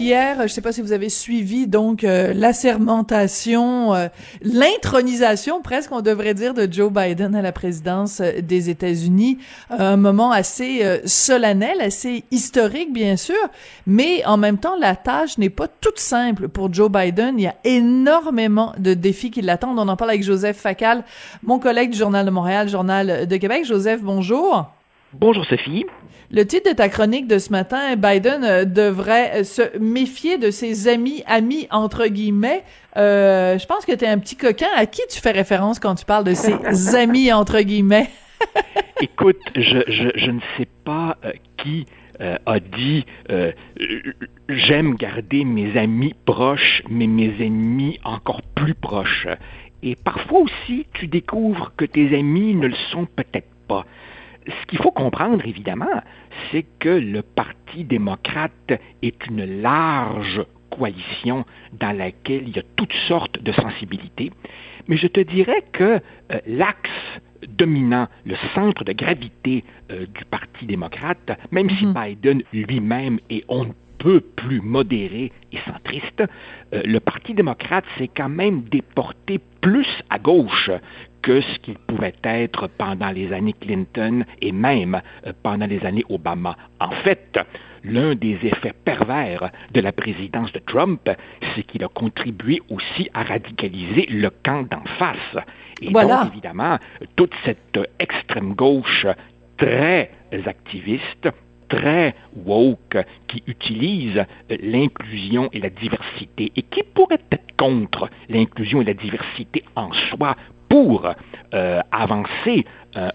Hier, je ne sais pas si vous avez suivi donc euh, euh, l'intronisation presque, on devrait dire, de Joe Biden à la présidence euh, des États-Unis. Un moment assez euh, solennel, assez historique, bien sûr, mais en même temps, la tâche n'est pas toute simple pour Joe Biden. Il y a énormément de défis qui l'attendent. On en parle avec Joseph Facal, mon collègue du Journal de Montréal, Journal de Québec. Joseph, bonjour. Bonjour Sophie. Le titre de ta chronique de ce matin, Biden euh, devrait euh, se méfier de ses amis, amis entre guillemets. Euh, je pense que tu es un petit coquin. À qui tu fais référence quand tu parles de ses amis entre guillemets? Écoute, je, je, je, ne sais pas euh, qui euh, a dit j'aime garder mes amis proches, mais mes ennemis encore plus proches. Et parfois aussi, tu découvres que tes amis ne le sont peut-être pas ce qu'il faut comprendre, évidemment, c'est que le Parti démocrate est une large coalition dans laquelle il y a toutes sortes de sensibilités. Mais je te dirais que euh, l'axe dominant, le centre de gravité euh, du Parti démocrate, même si mm-hmm. Biden lui-même est on ne peut plus modéré et centriste, euh, le Parti démocrate s'est quand même déporté plus à gauche que ce qu'il pouvait être pendant les années Clinton et même euh, pendant les années Obama. En fait, l'un des effets pervers de la présidence de Trump, c'est qu'il a contribué aussi à radicaliser le camp d'en face. Et voilà. donc, évidemment, toute cette extrême gauche très activiste, très woke, qui utilise l'inclusion et la diversité et qui pourrait être contre l'inclusion et la diversité en soi pour euh, avancer un,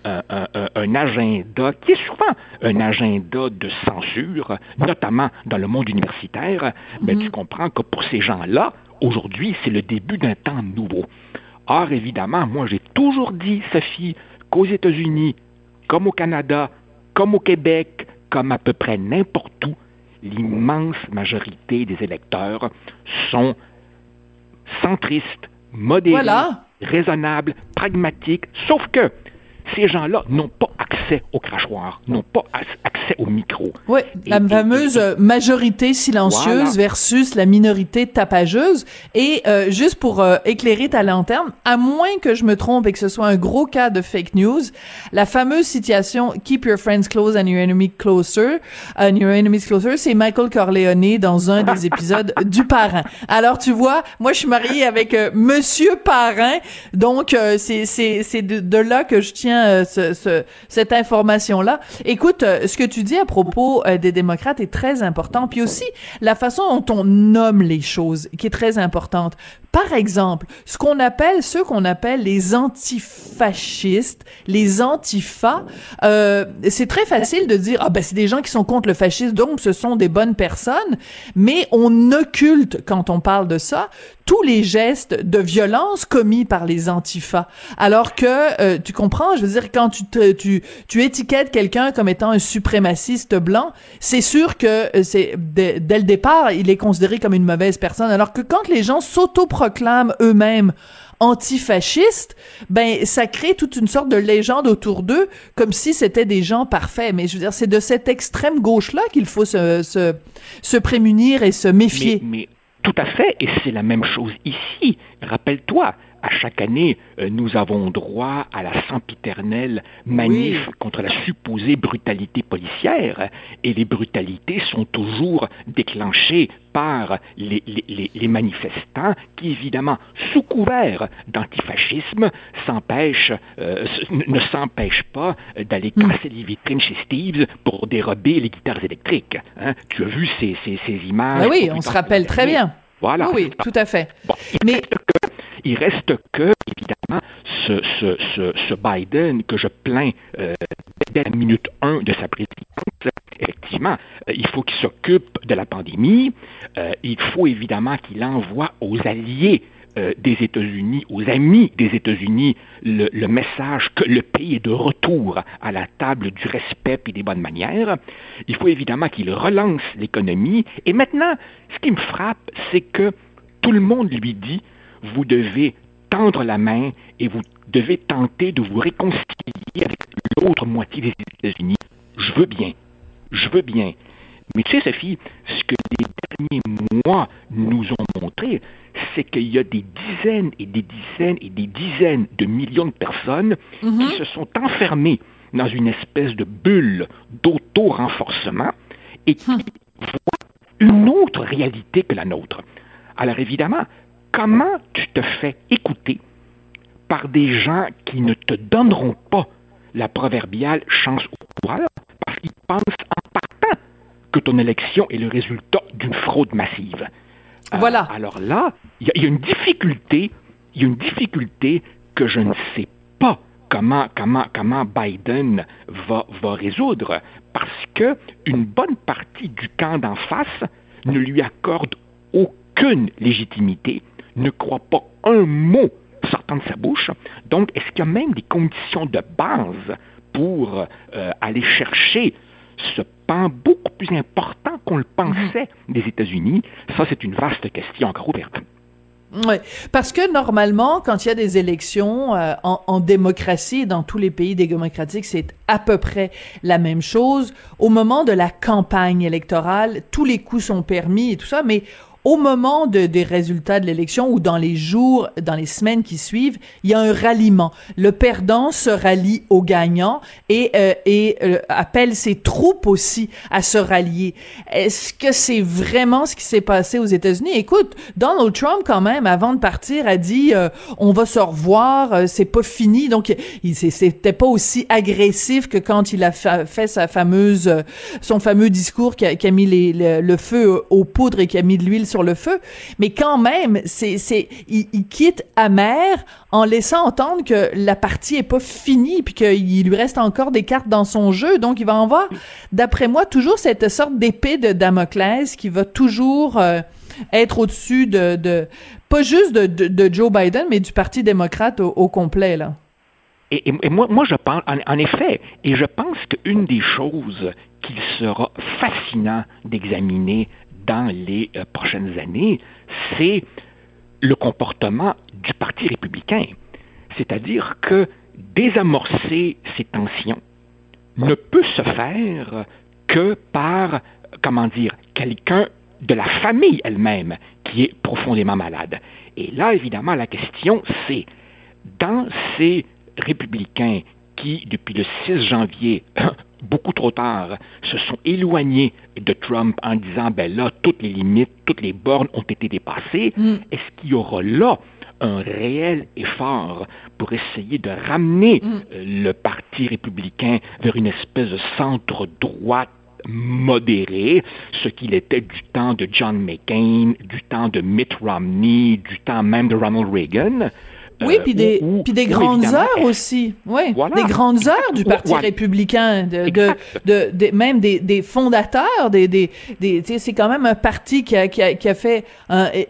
un, agenda qui est souvent un agenda de censure, notamment dans le monde universitaire, mm-hmm. ben, tu comprends que pour ces gens-là, aujourd'hui, c'est le début d'un temps nouveau. Or, évidemment, moi, j'ai toujours dit, Sophie, qu'aux États-Unis, comme au Canada, comme au Québec, comme à peu près n'importe où, l'immense majorité des électeurs sont centristes, modérés, voilà raisonnable, pragmatique, sauf que ces gens-là n'ont pas accès au crachoir, n'ont pas accès au micro. Oui, la et, fameuse et, majorité silencieuse voilà. versus la minorité tapageuse. Et euh, juste pour euh, éclairer ta lanterne, à moins que je me trompe et que ce soit un gros cas de fake news, la fameuse situation Keep your friends close and your enemy closer, and your enemies closer, c'est Michael Corleone dans un des épisodes du Parrain. Alors tu vois, moi je suis mariée avec euh, Monsieur Parrain, donc euh, c'est c'est c'est de, de là que je tiens euh, ce, ce, cette information-là. Écoute, euh, ce que tu dis à propos euh, des démocrates est très important, puis aussi la façon dont on nomme les choses, qui est très importante. Par exemple, ce qu'on appelle, ceux qu'on appelle les antifascistes, les antifas, euh, c'est très facile de dire, ah ben c'est des gens qui sont contre le fascisme, donc ce sont des bonnes personnes, mais on occulte, quand on parle de ça, tous les gestes de violence commis par les antifas. Alors que, euh, tu comprends, je veux dire, quand tu, tu, tu étiquettes quelqu'un comme étant un suprémaciste blanc, c'est sûr que c'est dès, le départ, il est considéré comme une mauvaise personne. Alors que quand les gens s'autoproclament eux-mêmes antifascistes, ben ça crée toute une sorte de légende autour d'eux, comme si c'était des gens parfaits. Mais je veux dire, c'est de cette extrême gauche-là qu'il faut se, se, se prémunir et se méfier. Mais tout à fait, et c'est la même chose ici. Rappelle-toi, à chaque année, euh, nous avons droit à la sempiternelle manif oui. contre la supposée brutalité policière, et les brutalités sont toujours déclenchées par les, les, les manifestants qui, évidemment, sous couvert d'antifascisme, s'empêchent, euh, ne s'empêchent pas d'aller Hmm. casser les vitrines chez Steve's pour dérober les guitares électriques. Hein? Tu as vu ces, ces, ces images? Ben oui, on se rappelle très bien. Voilà. Oui, oui, tout à fait. Bon, Mais... que, il reste que, évidemment, ce, Biden que je plains euh, dès la minute 1 de sa présidence. Effectivement, euh, il faut qu'il s'occupe de la pandémie. Euh, il faut évidemment qu'il envoie aux alliés des États-Unis, aux amis des États-Unis, le, le, message que le pays est de retour à la table du respect et des bonnes manières. Il faut évidemment qu'il relance l'économie. Et maintenant, ce qui me frappe, c'est que tout le monde lui dit, vous devez tendre la main et vous devez tenter de vous réconcilier avec l'autre moitié des États-Unis. Je veux bien. Je veux bien. Mais tu sais, Sophie, ce que les derniers mois nous ont montré, c'est qu'il y a des dizaines et des dizaines et des dizaines de millions de personnes mm-hmm. qui se sont enfermées dans une espèce de bulle d'auto-renforcement et qui hmm. voient une autre réalité que la nôtre. Alors évidemment, comment tu te fais écouter par des gens qui ne te donneront pas la proverbiale chance au pouvoir parce qu'ils pensent en partant que ton élection est le résultat d'une fraude massive? Euh, voilà. alors là, il y, a une difficulté, il y a une difficulté que je ne sais pas comment, comment, comment Biden va, va résoudre parce que une bonne partie du camp d'en face ne lui accorde aucune légitimité ne croit pas un mot sortant de sa bouche. Donc, est-ce qu'il y a même des conditions de base pour euh, aller chercher ce pan beaucoup plus important qu'on le pensait des États-Unis? Ça, c'est une vaste question encore ouverte. Oui, parce que normalement, quand il y a des élections euh, en, en, démocratie, dans tous les pays démocratiques, c'est à peu près la même chose. Au moment de la campagne électorale, tous les coups sont permis et tout ça, mais au moment de, des résultats de l'élection ou dans les jours, dans les semaines qui suivent, il y a un ralliement. Le perdant se rallie au gagnant et, euh, et euh, appelle ses troupes aussi à se rallier. Est-ce que c'est vraiment ce qui s'est passé aux États-Unis? Écoute, Donald Trump, quand même, avant de partir, a dit euh, on va se revoir, c'est pas fini. Donc, il c'était pas aussi agressif que quand il a fait sa fameuse, son fameux discours qui a, qui a mis les, le, le, feu aux poudres et qui a mis de l'huile le feu, mais quand même, c'est, c'est, il, quitte amer en laissant entendre que la partie est pas finie puis qu'il lui reste encore des cartes dans son jeu. Donc, il va en avoir, d'après moi, toujours cette sorte d'épée de Damoclès qui va toujours euh, être au-dessus de, de, pas juste de, de, Joe Biden, mais du Parti démocrate au, complet, là. Et, et, moi, moi, je pense, en, en effet, et je pense qu'une des choses qu'il sera fascinant d'examiner dans les euh, prochaines années, c'est le comportement du Parti républicain. C'est-à-dire que désamorcer ces tensions ne peut se faire que par, comment dire, quelqu'un de la famille elle-même qui est profondément malade. Et là, évidemment, la question, c'est, dans ces républicains qui, depuis le 6 janvier, beaucoup trop tard, se sont éloignés de Trump en disant, ben là, toutes les limites, toutes les bornes ont été dépassées. Mm. Est-ce qu'il y aura là un réel effort pour essayer de ramener mm. euh, le Parti républicain vers une espèce de centre-droite modéré, ce qu'il était du temps de John McCain, du temps de Mitt Romney, du temps même de Ronald Reagan? Oui, puis des, puis des grandes heures aussi. Oui, des grandes heures du Parti républicain, de, de, de, même des, des fondateurs, des, des, des c'est quand même un parti qui a, qui a, qui a fait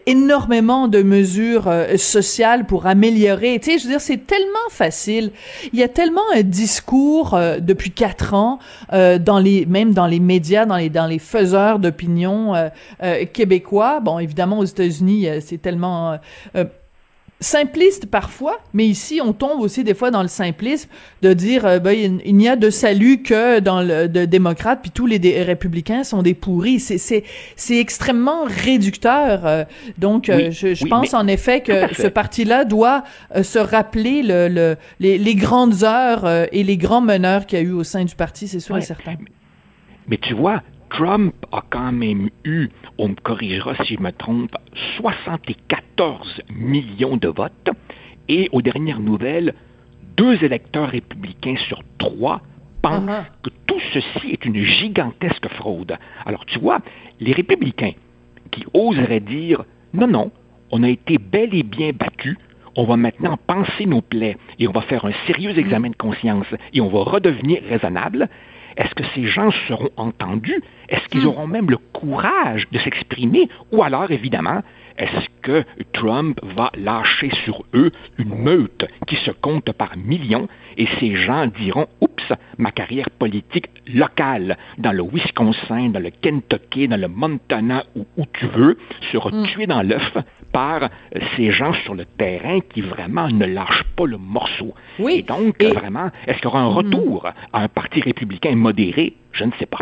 énormément de mesures euh, sociales pour améliorer. Tu sais, je veux dire, c'est tellement facile. Il y a tellement un discours euh, depuis quatre ans, euh, dans les, même dans les médias, dans les, dans les faiseurs d'opinion québécois. Bon, évidemment, aux États-Unis, c'est tellement simpliste parfois, mais ici on tombe aussi des fois dans le simplisme de dire euh, ben, il n'y a de salut que dans le de démocrate puis tous les républicains sont des pourris. C'est c'est c'est extrêmement réducteur. Euh, donc euh, je, je pense en effet que ce parti-là doit se rappeler le, le les, les, grandes heures et les grands meneurs qu'il y a eu au sein du parti, c'est sûr et certain. Mais tu vois, Trump a quand même eu, on me corrigera si je me trompe, 74 millions de votes et aux dernières nouvelles, deux électeurs républicains sur trois pensent uh-huh. que tout ceci est une gigantesque fraude. Alors tu vois, les républicains qui oseraient dire non, non, on a été bel et bien battus, on va maintenant penser nos plaies et on va faire un sérieux examen de conscience et on va redevenir raisonnable, est-ce que ces gens seront entendus? Est-ce qu'ils hmm. auront même le courage de s'exprimer? Ou alors, évidemment, est-ce que Trump va lâcher sur eux une meute qui se compte par millions et ces gens diront Oups, ma carrière politique locale dans le Wisconsin, dans le Kentucky, dans le Montana ou où tu veux sera hmm. tuée dans l'œuf par ces gens sur le terrain qui vraiment ne lâchent pas le morceau. Oui. Et donc, vraiment, est-ce qu'il y aura un retour à un parti républicain modéré? Je ne sais pas.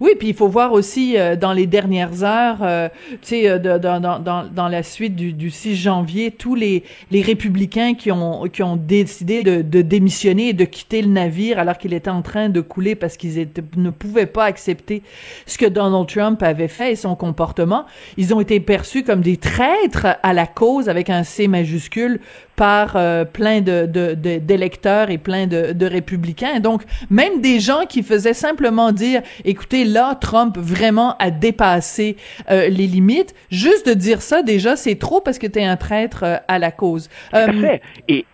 Oui, puis il faut voir aussi euh, dans les dernières heures, euh, tu sais, euh, dans, dans, dans, la suite du, du 6 janvier, tous les, les républicains qui ont, qui ont décidé de, de démissionner et de quitter le navire alors qu'il était en train de couler parce qu'ils ne pouvaient pas accepter ce que Donald Trump avait fait et son comportement, ils ont été perçus comme des traîtres à la cause avec un C majuscule par euh, plein de, d'électeurs et plein de, de républicains. Donc, même des gens qui faisaient simplement dire, écoutez, là, Trump vraiment a dépassé euh, les limites. Juste de dire ça, déjà, c'est trop parce que tu es un traître euh, à la cause. À fait. Et,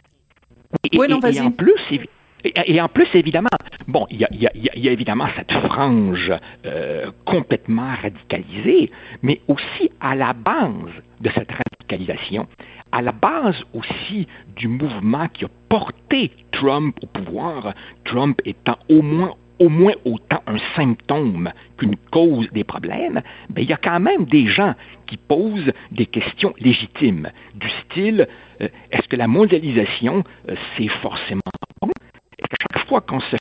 en plus, et, en plus, évidemment, bon, il y a, y, a, y a, évidemment cette frange complètement radicalisée, mais aussi à la base de cette radicalisation, à la base aussi du mouvement qui a porté Trump au pouvoir, Trump étant au moins au moins autant un symptôme qu'une cause des problèmes, ben, il y a quand même des gens qui posent des questions légitimes, du style euh, est-ce que la mondialisation, euh, c'est forcément bon? Est-ce chaque fois qu'on se fait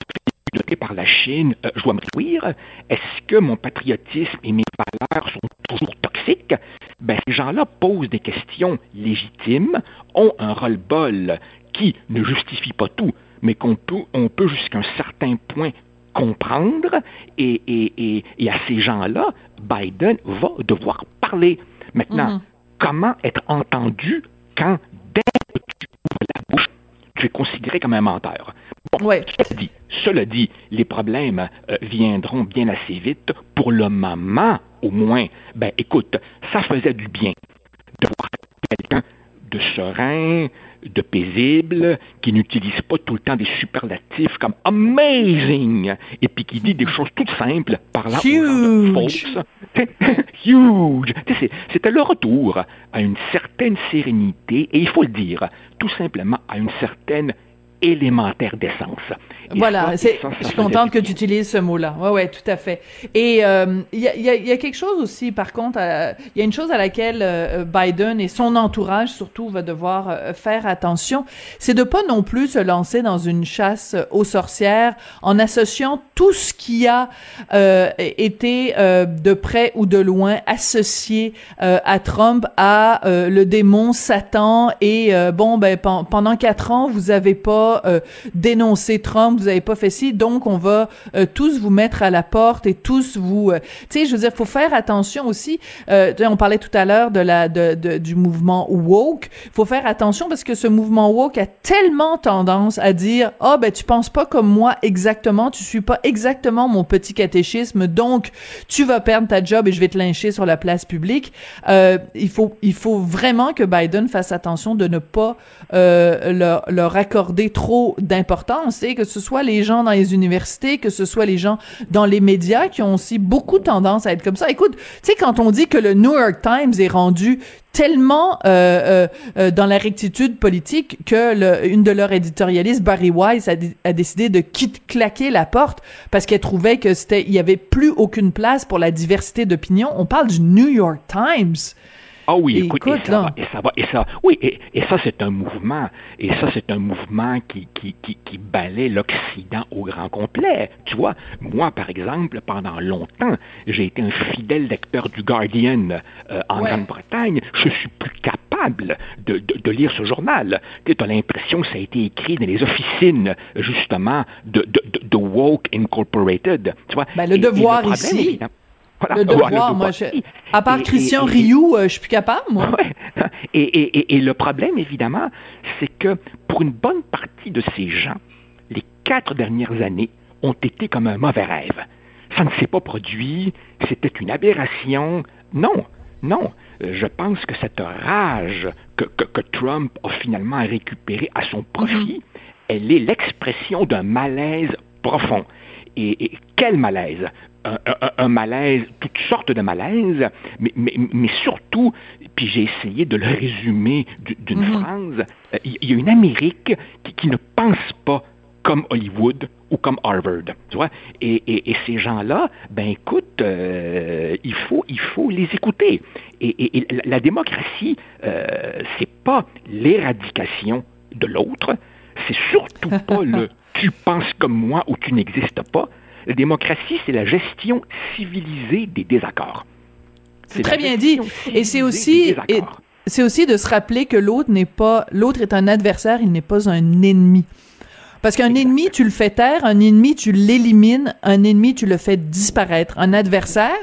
piloter par la Chine, euh, je dois me réjouir? Est-ce que mon patriotisme et mes valeurs sont toujours toxiques? Ben, ces gens-là posent des questions légitimes, ont un roll-ball qui ne justifie pas tout, mais qu'on peut, on peut jusqu'à un certain point comprendre, et, et, et, à ces gens-là, Biden va devoir parler. Maintenant, mm-hmm. comment être entendu quand, dès que tu ouvres la bouche, tu es considéré comme un menteur? Bon, ouais. cela, dit, cela dit, les problèmes euh, viendront bien assez vite. Pour le moment, au moins, ben écoute, ça faisait du bien de voir quelqu'un de serein, de paisible, qui n'utilise pas tout le temps des superlatifs comme amazing, et puis qui dit des choses toutes simples, parlant Huge. Huge. C'était le retour à une certaine sérénité, et il faut le dire, tout simplement à une certaine élémentaire d'essence. Voilà, c'est, je suis contente que tu utilises ce mot-là. Ouais, ouais, tout à fait. Et il euh, y, a, y, a, y, a, quelque chose aussi, par contre, il y a une chose à laquelle euh, Biden et son entourage surtout va devoir euh, faire attention, c'est de pas non plus se lancer dans une chasse aux sorcières en associant tout ce qui a été de près ou de loin associé à Trump à le démon Satan et bon ben pendant quatre ans vous avez pas dénoncé Trump vous avez pas fait ci, donc on va euh, tous vous mettre à la porte et tous vous, euh, tu sais, je veux dire, faut faire attention aussi. Euh, on parlait tout à l'heure de la de, du mouvement woke. Faut faire attention parce que ce mouvement woke a tellement tendance à dire, ah ben tu penses pas comme moi exactement, tu suis pas exactement mon petit catéchisme, donc tu vas perdre ta job et je vais te lyncher sur la place publique. il faut il faut vraiment que Biden fasse attention de ne pas leur, leur accorder trop d'importance et que ce soit les gens dans les universités, que ce soit les gens dans les médias qui ont aussi beaucoup tendance à être comme ça. Écoute, tu sais, quand on dit que le New York Times est rendu tellement euh, euh, euh dans la rectitude politique que le, une de leurs éditorialistes, Barry Weiss, a, a décidé de quitter, claquer la porte parce qu'elle trouvait que c'était il y avait plus aucune place pour la diversité d'opinion. On parle du New York Times. Ah oui, écoute, et, ça va, et ça va, et ça, oui, et, et ça c'est un mouvement, et ça c'est un mouvement qui, qui, qui, qui balaie l'Occident au grand complet. Tu vois, moi par exemple, pendant longtemps, j'ai été un fidèle lecteur du Guardian euh, en Grande-Bretagne. Je suis plus capable de, de, de lire ce journal. Tu as l'impression que ça a été écrit dans les officines justement de, de, de Woke Incorporated. Tu vois, ben, le devoir ici. Le devoir, moi, à part Christian Rioux, euh, je suis plus capable, moi. Et, et, et, le problème, évidemment, c'est que pour une bonne partie de ces gens, les quatre dernières années ont été comme un mauvais rêve. Ça ne s'est pas produit, c'était une aberration. Non, Non, je pense que cette rage que, que, Trump a finalement récupérée à son profit, mm-hmm. elle est l'expression d'un malaise profond. Et, quel malaise un, malaise, toutes sortes de malaises, mais, mais, surtout, puis j'ai essayé de le résumer d'une mm-hmm. phrase, euh, il y a une Amérique qui, qui ne pense pas comme Hollywood ou comme Harvard. Tu vois? Et, ces gens-là, ben écoute, euh, il, faut, il faut les écouter. Et, la démocratie, euh, c'est pas l'éradication de l'autre, c'est surtout pas le tu penses comme moi ou tu n'existes pas. La démocratie, c'est la gestion civilisée des désaccords. C'est très bien dit. Et c'est aussi, c'est aussi de se rappeler que l'autre n'est pas, l'autre est un adversaire, il n'est pas un ennemi. Parce qu'un ennemi, tu le fais taire, un ennemi, tu l'élimines, un ennemi, tu le fais disparaître. Un adversaire,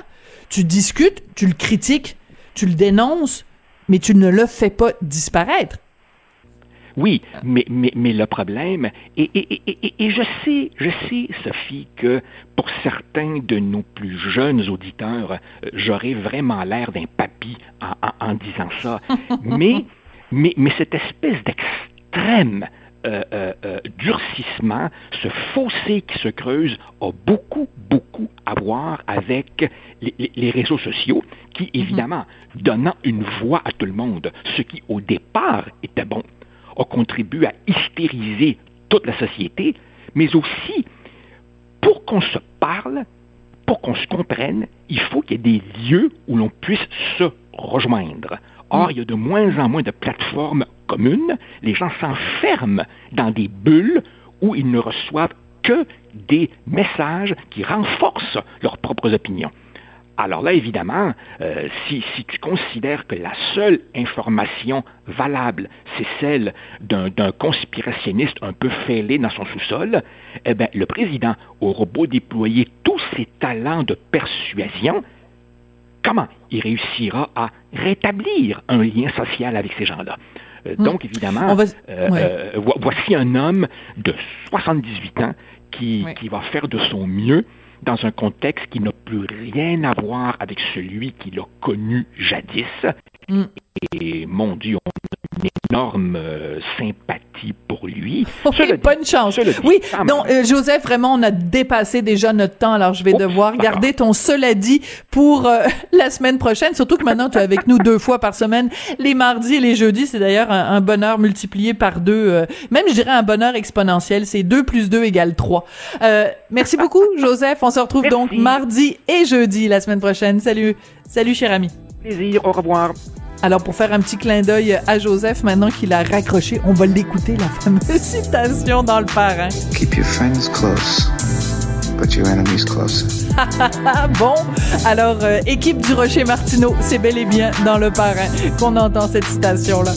tu discutes, tu le critiques, tu le dénonces, mais tu ne le fais pas disparaître. Oui, mais, mais, mais le problème, et, et, et, et, je sais, je sais, Sophie, que pour certains de nos plus jeunes auditeurs, euh, j'aurais vraiment l'air d'un papy en, en, en, disant ça, mais, mais, mais cette espèce d'extrême euh, euh, euh, durcissement, ce fossé qui se creuse a beaucoup, beaucoup à voir avec les, réseaux sociaux qui, mhm. évidemment, donnant une voix à tout le monde, ce qui au départ était bon, a contribué à hystériser toute la société, mais aussi, pour qu'on se parle, pour qu'on se comprenne, il faut qu'il y ait des lieux où l'on puisse se rejoindre. Or, il y a de moins en moins de plateformes communes. Les gens s'enferment dans des bulles où ils ne reçoivent que des messages qui renforcent leurs propres opinions. Alors là, évidemment, euh, si, tu considères que la seule information valable, c'est celle d'un conspirationniste un peu fêlé dans son sous-sol, eh bien, le président aura beau déployer tous ses talents de persuasion, comment il réussira à rétablir un lien social avec ces gens-là? Euh, hmm. Donc, évidemment, euh, euh, voici un homme de 78 ans qui, qui, va faire de son mieux dans un contexte qui n'a plus rien à voir avec celui qu'il a connu jadis. Hmm. Et mon Dieu, on a une énorme sympathie pour lui. bonne chance. Oui, non, euh, Joseph, vraiment, on a dépassé déjà notre temps, alors je vais devoir garder ton cela dit pour euh, la semaine prochaine, surtout que maintenant tu es avec nous deux fois par semaine, les mardis et les jeudis, c'est d'ailleurs un, bonheur multiplié par deux, euh, même je dirais un bonheur exponentiel, c'est deux plus deux égale trois. merci beaucoup, Joseph, on se retrouve donc mardi et jeudi la semaine prochaine. Salut, salut cher ami. Plaisir, au revoir. Alors, pour faire un petit clin d'œil à Joseph, maintenant qu'il a raccroché, on va l'écouter, la fameuse citation dans le parrain. Keep your friends close, but your enemies closer. bon, alors, euh, équipe du Rocher Martineau, c'est bel et bien dans le parrain qu'on entend cette citation-là.